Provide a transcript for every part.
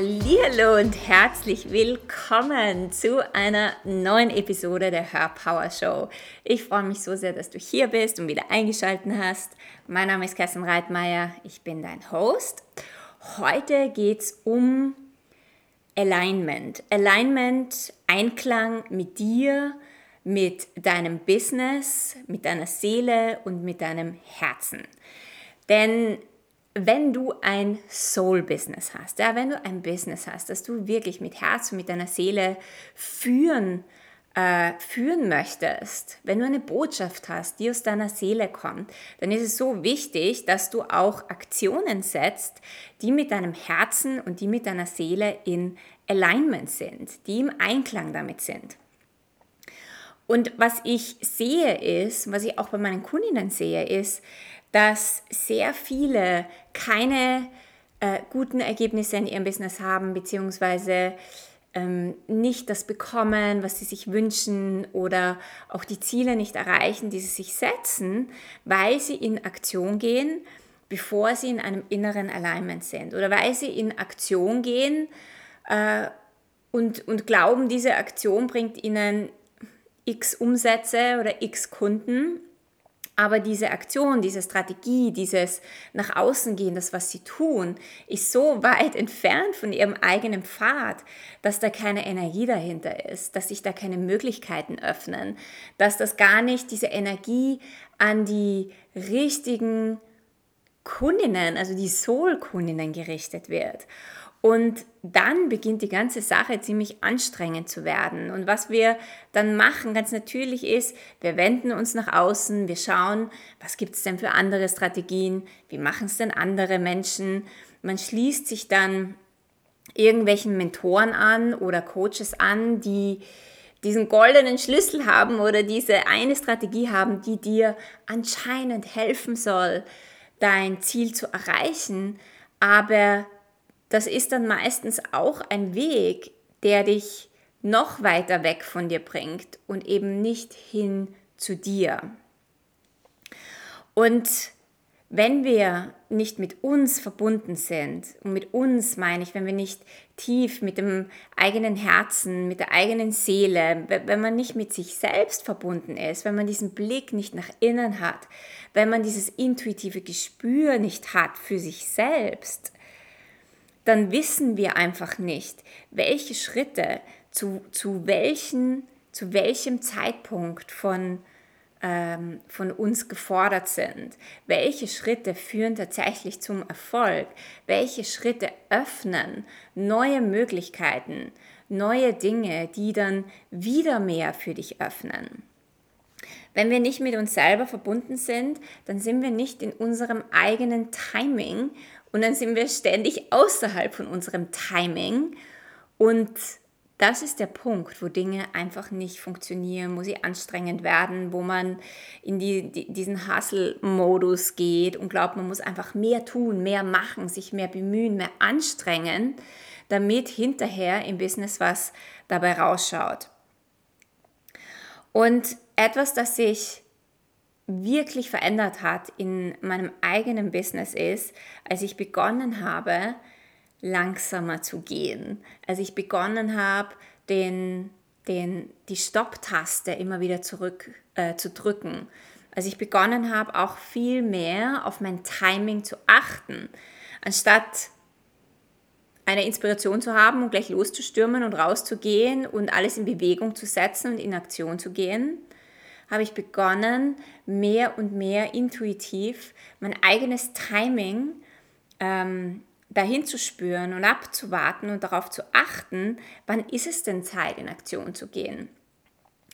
Hallo und herzlich willkommen zu einer neuen Episode der Her Power Show. Ich freue mich so sehr, dass du hier bist und wieder eingeschaltet hast. Mein Name ist Kerstin Reitmeier, ich bin dein Host. Heute geht es um Alignment. Alignment, Einklang mit dir, mit deinem Business, mit deiner Seele und mit deinem Herzen. Denn wenn du ein Soul-Business hast, ja, wenn du ein Business hast, das du wirklich mit Herz und mit deiner Seele führen, äh, führen möchtest, wenn du eine Botschaft hast, die aus deiner Seele kommt, dann ist es so wichtig, dass du auch Aktionen setzt, die mit deinem Herzen und die mit deiner Seele in Alignment sind, die im Einklang damit sind. Und was ich sehe ist, was ich auch bei meinen Kundinnen sehe, ist, dass sehr viele keine äh, guten Ergebnisse in ihrem Business haben, beziehungsweise ähm, nicht das bekommen, was sie sich wünschen oder auch die Ziele nicht erreichen, die sie sich setzen, weil sie in Aktion gehen, bevor sie in einem inneren Alignment sind oder weil sie in Aktion gehen äh, und, und glauben, diese Aktion bringt ihnen x Umsätze oder x Kunden aber diese Aktion, diese Strategie, dieses nach außen gehen, das, was sie tun, ist so weit entfernt von ihrem eigenen Pfad, dass da keine Energie dahinter ist, dass sich da keine Möglichkeiten öffnen, dass das gar nicht diese Energie an die richtigen Kundinnen, also die Soul-Kundinnen gerichtet wird. Und dann beginnt die ganze Sache ziemlich anstrengend zu werden. Und was wir dann machen, ganz natürlich ist, wir wenden uns nach außen, wir schauen, was gibt es denn für andere Strategien, wie machen es denn andere Menschen. Man schließt sich dann irgendwelchen Mentoren an oder Coaches an, die diesen goldenen Schlüssel haben oder diese eine Strategie haben, die dir anscheinend helfen soll, dein Ziel zu erreichen, aber das ist dann meistens auch ein Weg, der dich noch weiter weg von dir bringt und eben nicht hin zu dir. Und wenn wir nicht mit uns verbunden sind, und mit uns meine ich, wenn wir nicht tief mit dem eigenen Herzen, mit der eigenen Seele, wenn man nicht mit sich selbst verbunden ist, wenn man diesen Blick nicht nach innen hat, wenn man dieses intuitive Gespür nicht hat für sich selbst, dann wissen wir einfach nicht, welche Schritte zu, zu, welchen, zu welchem Zeitpunkt von, ähm, von uns gefordert sind. Welche Schritte führen tatsächlich zum Erfolg? Welche Schritte öffnen neue Möglichkeiten, neue Dinge, die dann wieder mehr für dich öffnen? Wenn wir nicht mit uns selber verbunden sind, dann sind wir nicht in unserem eigenen Timing und dann sind wir ständig außerhalb von unserem Timing. Und das ist der Punkt, wo Dinge einfach nicht funktionieren, wo sie anstrengend werden, wo man in die, die, diesen Hustle-Modus geht und glaubt, man muss einfach mehr tun, mehr machen, sich mehr bemühen, mehr anstrengen, damit hinterher im Business was dabei rausschaut. Und etwas, das sich wirklich verändert hat in meinem eigenen Business ist, als ich begonnen habe, langsamer zu gehen. Als ich begonnen habe, den, den, die Stopp-Taste immer wieder zurück äh, zu drücken. Als ich begonnen habe, auch viel mehr auf mein Timing zu achten. Anstatt eine Inspiration zu haben und gleich loszustürmen und rauszugehen und alles in Bewegung zu setzen und in Aktion zu gehen, habe ich begonnen, mehr und mehr intuitiv mein eigenes Timing ähm, dahin zu spüren und abzuwarten und darauf zu achten, wann ist es denn Zeit, in Aktion zu gehen.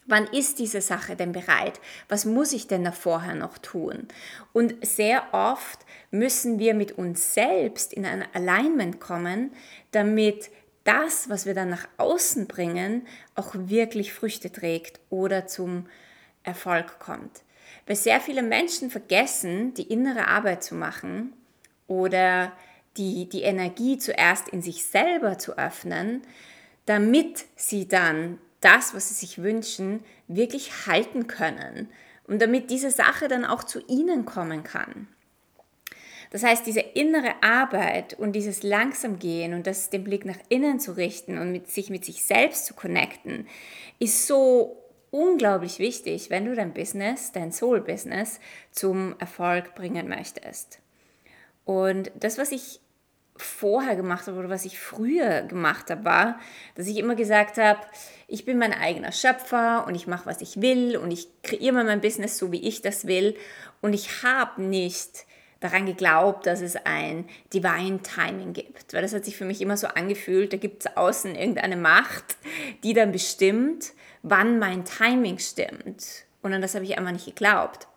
Wann ist diese Sache denn bereit? Was muss ich denn da vorher noch tun? Und sehr oft müssen wir mit uns selbst in ein Alignment kommen, damit das, was wir dann nach außen bringen, auch wirklich Früchte trägt oder zum Erfolg kommt. Weil sehr viele Menschen vergessen, die innere Arbeit zu machen oder die, die Energie zuerst in sich selber zu öffnen, damit sie dann das, was sie sich wünschen, wirklich halten können und damit diese Sache dann auch zu ihnen kommen kann. Das heißt, diese innere Arbeit und dieses langsam gehen und das den Blick nach innen zu richten und mit sich mit sich selbst zu connecten, ist so unglaublich wichtig, wenn du dein Business, dein Soul-Business zum Erfolg bringen möchtest. Und das, was ich vorher gemacht habe oder was ich früher gemacht habe, war, dass ich immer gesagt habe, ich bin mein eigener Schöpfer und ich mache, was ich will und ich kreiere mein Business so, wie ich das will. Und ich habe nicht daran geglaubt, dass es ein Divine Timing gibt. Weil das hat sich für mich immer so angefühlt, da gibt es außen irgendeine Macht, die dann bestimmt, wann mein Timing stimmt. Und an das habe ich einfach nicht geglaubt.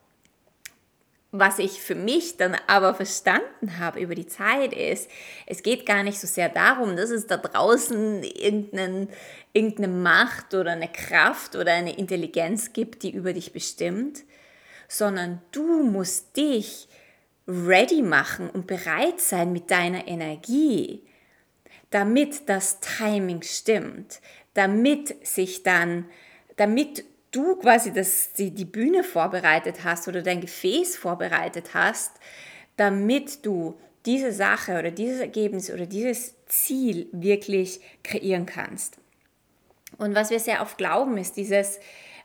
Was ich für mich dann aber verstanden habe über die Zeit ist, es geht gar nicht so sehr darum, dass es da draußen irgendeinen, irgendeine Macht oder eine Kraft oder eine Intelligenz gibt, die über dich bestimmt, sondern du musst dich ready machen und bereit sein mit deiner Energie, damit das Timing stimmt, damit sich dann, damit du quasi das, die, die Bühne vorbereitet hast oder dein Gefäß vorbereitet hast, damit du diese Sache oder dieses Ergebnis oder dieses Ziel wirklich kreieren kannst. Und was wir sehr oft glauben, ist dieses,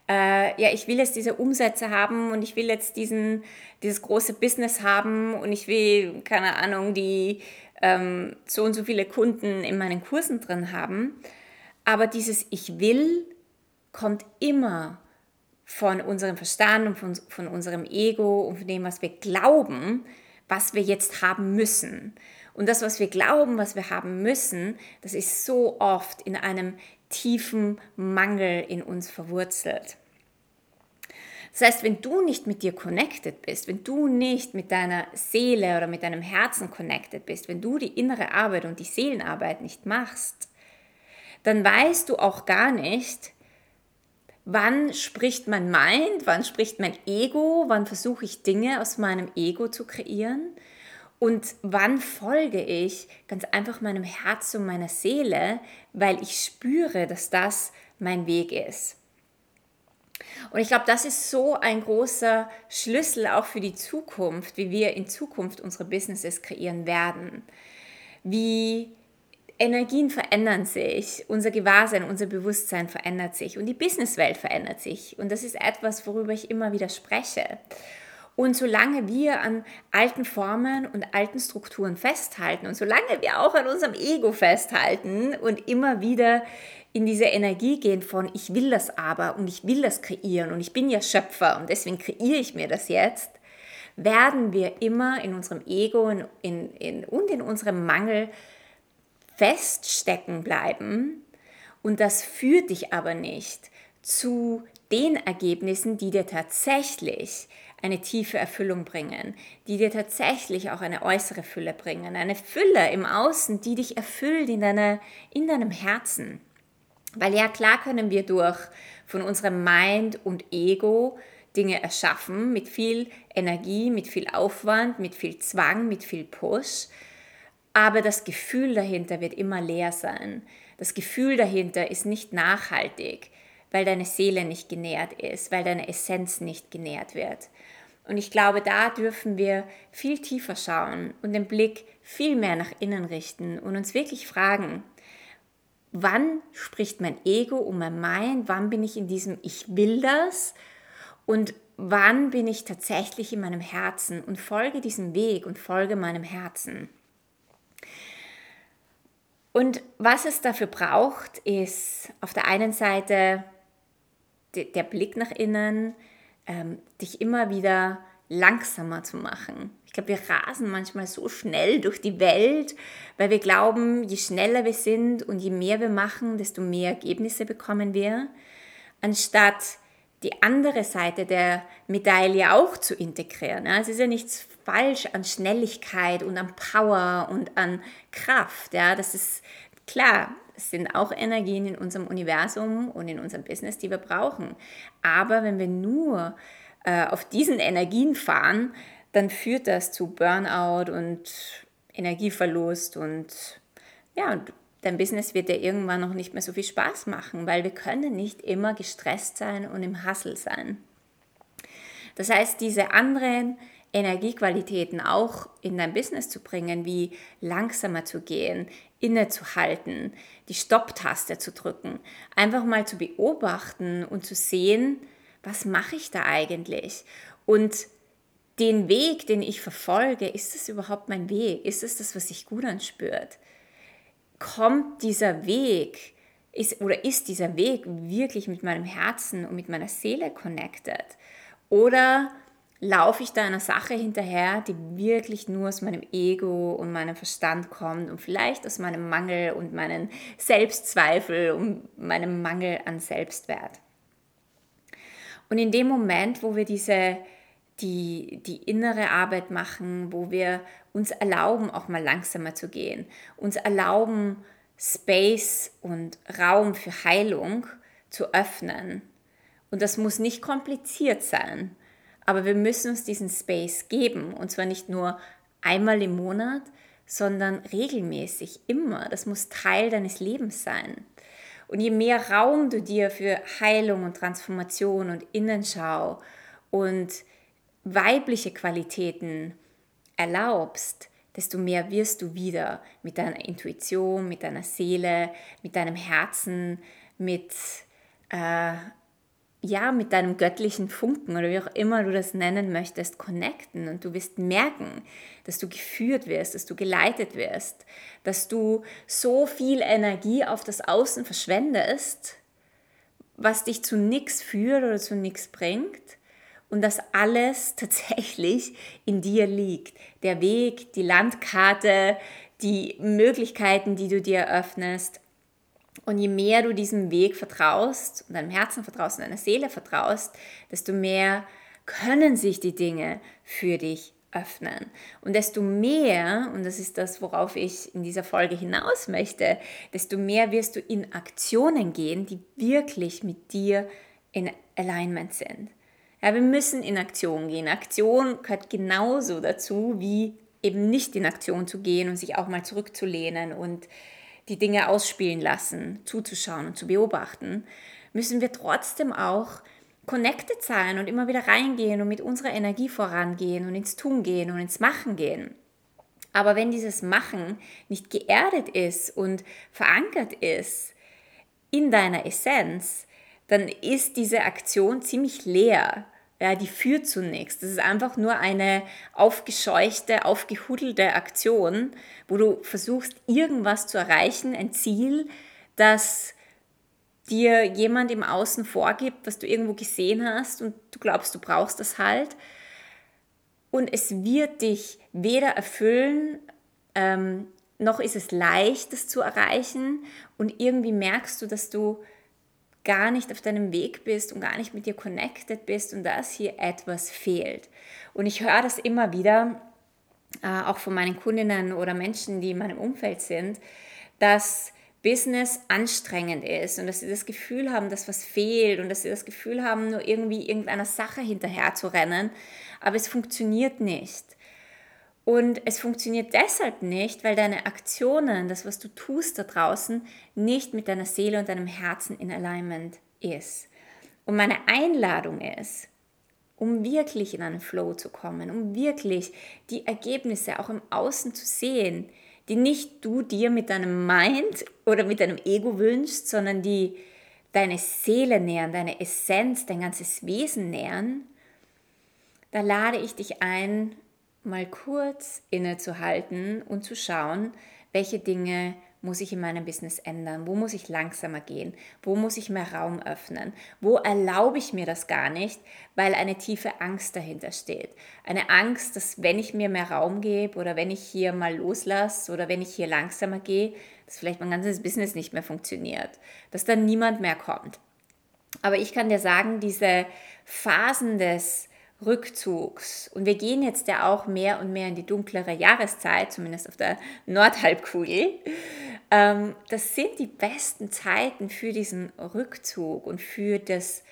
äh, ja, ich will jetzt diese Umsätze haben und ich will jetzt diesen, dieses große Business haben und ich will, keine Ahnung, die ähm, so und so viele Kunden in meinen Kursen drin haben. Aber dieses Ich will kommt immer von unserem Verstand und von, von unserem Ego und von dem, was wir glauben, was wir jetzt haben müssen. Und das, was wir glauben, was wir haben müssen, das ist so oft in einem tiefen Mangel in uns verwurzelt. Das heißt, wenn du nicht mit dir connected bist, wenn du nicht mit deiner Seele oder mit deinem Herzen connected bist, wenn du die innere Arbeit und die Seelenarbeit nicht machst, dann weißt du auch gar nicht, wann spricht mein Mind, wann spricht mein Ego, wann versuche ich Dinge aus meinem Ego zu kreieren und wann folge ich ganz einfach meinem Herz und meiner Seele, weil ich spüre, dass das mein Weg ist. Und ich glaube, das ist so ein großer Schlüssel auch für die Zukunft, wie wir in Zukunft unsere Businesses kreieren werden. Wie Energien verändern sich, unser Gewahrsein, unser Bewusstsein verändert sich und die Businesswelt verändert sich. Und das ist etwas, worüber ich immer wieder spreche. Und solange wir an alten Formen und alten Strukturen festhalten und solange wir auch an unserem Ego festhalten und immer wieder in diese Energie gehen von ich will das aber und ich will das kreieren und ich bin ja Schöpfer und deswegen kreiere ich mir das jetzt, werden wir immer in unserem Ego in, in, in, und in unserem Mangel feststecken bleiben. Und das führt dich aber nicht zu den Ergebnissen, die dir tatsächlich eine tiefe Erfüllung bringen, die dir tatsächlich auch eine äußere Fülle bringen, eine Fülle im Außen, die dich erfüllt in, deiner, in deinem Herzen. Weil ja, klar können wir durch von unserem Mind und Ego Dinge erschaffen mit viel Energie, mit viel Aufwand, mit viel Zwang, mit viel Push. Aber das Gefühl dahinter wird immer leer sein. Das Gefühl dahinter ist nicht nachhaltig weil deine Seele nicht genährt ist, weil deine Essenz nicht genährt wird. Und ich glaube, da dürfen wir viel tiefer schauen und den Blick viel mehr nach innen richten und uns wirklich fragen, wann spricht mein Ego und mein Mind, wann bin ich in diesem Ich will das und wann bin ich tatsächlich in meinem Herzen und folge diesem Weg und folge meinem Herzen. Und was es dafür braucht, ist auf der einen Seite der Blick nach innen, ähm, dich immer wieder langsamer zu machen. Ich glaube, wir rasen manchmal so schnell durch die Welt, weil wir glauben, je schneller wir sind und je mehr wir machen, desto mehr Ergebnisse bekommen wir, anstatt die andere Seite der Medaille auch zu integrieren. Es ist ja nichts falsch an Schnelligkeit und an Power und an Kraft. Ja, das ist klar. Es sind auch Energien in unserem Universum und in unserem Business, die wir brauchen. Aber wenn wir nur äh, auf diesen Energien fahren, dann führt das zu Burnout und Energieverlust und ja, dein Business wird dir irgendwann noch nicht mehr so viel Spaß machen, weil wir können nicht immer gestresst sein und im Hassel sein. Das heißt, diese anderen Energiequalitäten auch in dein Business zu bringen, wie langsamer zu gehen, innezuhalten, die Stopptaste zu drücken, einfach mal zu beobachten und zu sehen, was mache ich da eigentlich? Und den Weg, den ich verfolge, ist es überhaupt mein Weg? Ist es das, was sich gut anspürt? Kommt dieser Weg, ist, oder ist dieser Weg wirklich mit meinem Herzen und mit meiner Seele connected? Oder laufe ich da einer Sache hinterher, die wirklich nur aus meinem Ego und meinem Verstand kommt und vielleicht aus meinem Mangel und meinen Selbstzweifel und meinem Mangel an Selbstwert. Und in dem Moment, wo wir diese die, die innere Arbeit machen, wo wir uns erlauben, auch mal langsamer zu gehen, uns erlauben, Space und Raum für Heilung zu öffnen. Und das muss nicht kompliziert sein, aber wir müssen uns diesen Space geben. Und zwar nicht nur einmal im Monat, sondern regelmäßig, immer. Das muss Teil deines Lebens sein. Und je mehr Raum du dir für Heilung und Transformation und Innenschau und weibliche Qualitäten erlaubst, desto mehr wirst du wieder mit deiner Intuition, mit deiner Seele, mit deinem Herzen, mit, äh, ja, mit deinem göttlichen Funken oder wie auch immer du das nennen möchtest, connecten. Und du wirst merken, dass du geführt wirst, dass du geleitet wirst, dass du so viel Energie auf das Außen verschwendest, was dich zu nichts führt oder zu nichts bringt und dass alles tatsächlich in dir liegt. Der Weg, die Landkarte, die Möglichkeiten, die du dir eröffnest. Und je mehr du diesem Weg vertraust deinem Herzen vertraust und deiner Seele vertraust, desto mehr können sich die Dinge für dich öffnen. Und desto mehr, und das ist das, worauf ich in dieser Folge hinaus möchte, desto mehr wirst du in Aktionen gehen, die wirklich mit dir in Alignment sind. Ja, wir müssen in Aktion gehen. Aktion gehört genauso dazu, wie eben nicht in Aktion zu gehen und sich auch mal zurückzulehnen und die Dinge ausspielen lassen, zuzuschauen und zu beobachten, müssen wir trotzdem auch connected sein und immer wieder reingehen und mit unserer Energie vorangehen und ins Tun gehen und ins Machen gehen. Aber wenn dieses Machen nicht geerdet ist und verankert ist in deiner Essenz, dann ist diese Aktion ziemlich leer ja, die führt zu nichts. Das ist einfach nur eine aufgescheuchte, aufgehudelte Aktion, wo du versuchst, irgendwas zu erreichen, ein Ziel, das dir jemand im Außen vorgibt, was du irgendwo gesehen hast und du glaubst, du brauchst das halt. Und es wird dich weder erfüllen, ähm, noch ist es leicht, das zu erreichen. Und irgendwie merkst du, dass du gar nicht auf deinem Weg bist und gar nicht mit dir connected bist und dass hier etwas fehlt. Und ich höre das immer wieder, äh, auch von meinen Kundinnen oder Menschen, die in meinem Umfeld sind, dass Business anstrengend ist und dass sie das Gefühl haben, dass was fehlt und dass sie das Gefühl haben, nur irgendwie irgendeiner Sache hinterher zu rennen, aber es funktioniert nicht. Und es funktioniert deshalb nicht, weil deine Aktionen, das, was du tust da draußen, nicht mit deiner Seele und deinem Herzen in Alignment ist. Und meine Einladung ist, um wirklich in einen Flow zu kommen, um wirklich die Ergebnisse auch im Außen zu sehen, die nicht du dir mit deinem Mind oder mit deinem Ego wünschst, sondern die deine Seele nähern, deine Essenz, dein ganzes Wesen nähern, da lade ich dich ein, mal kurz innezuhalten und zu schauen, welche Dinge muss ich in meinem Business ändern? Wo muss ich langsamer gehen? Wo muss ich mehr Raum öffnen? Wo erlaube ich mir das gar nicht, weil eine tiefe Angst dahinter steht? Eine Angst, dass wenn ich mir mehr Raum gebe oder wenn ich hier mal loslasse oder wenn ich hier langsamer gehe, dass vielleicht mein ganzes Business nicht mehr funktioniert, dass dann niemand mehr kommt. Aber ich kann dir sagen, diese Phasen des Rückzugs. Und wir gehen jetzt ja auch mehr und mehr in die dunklere Jahreszeit, zumindest auf der Nordhalbkugel. Ähm, das sind die besten Zeiten für diesen Rückzug und für das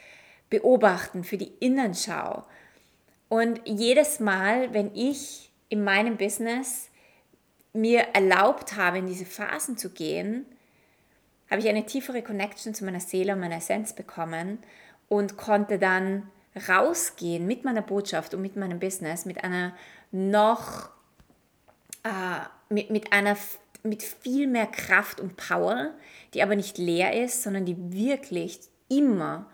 Beobachten, für die Innenschau. Und jedes Mal, wenn ich in meinem Business mir erlaubt habe, in diese Phasen zu gehen, habe ich eine tiefere Connection zu meiner Seele und meiner Essenz bekommen und konnte dann rausgehen mit meiner Botschaft und mit meinem Business mit einer noch, äh, mit, mit einer, mit viel mehr Kraft und Power, die aber nicht leer ist, sondern die wirklich immer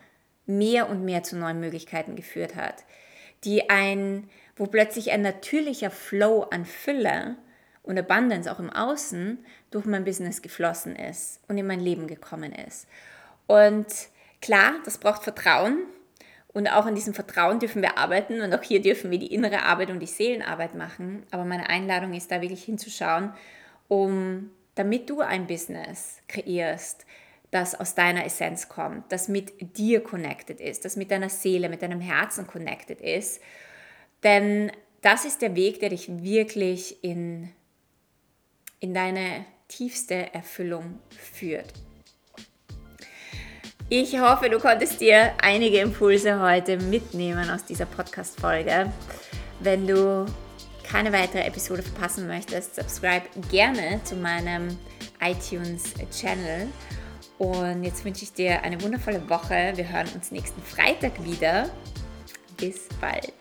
mehr und mehr zu neuen Möglichkeiten geführt hat. Die ein, wo plötzlich ein natürlicher Flow an Fülle und Abundance auch im Außen durch mein Business geflossen ist und in mein Leben gekommen ist. Und klar, das braucht Vertrauen. Und auch an diesem Vertrauen dürfen wir arbeiten und auch hier dürfen wir die innere Arbeit und die Seelenarbeit machen. Aber meine Einladung ist da wirklich hinzuschauen, um damit du ein Business kreierst, das aus deiner Essenz kommt, das mit dir connected ist, das mit deiner Seele, mit deinem Herzen connected ist. Denn das ist der Weg, der dich wirklich in, in deine tiefste Erfüllung führt. Ich hoffe, du konntest dir einige Impulse heute mitnehmen aus dieser Podcast-Folge. Wenn du keine weitere Episode verpassen möchtest, subscribe gerne zu meinem iTunes-Channel. Und jetzt wünsche ich dir eine wundervolle Woche. Wir hören uns nächsten Freitag wieder. Bis bald.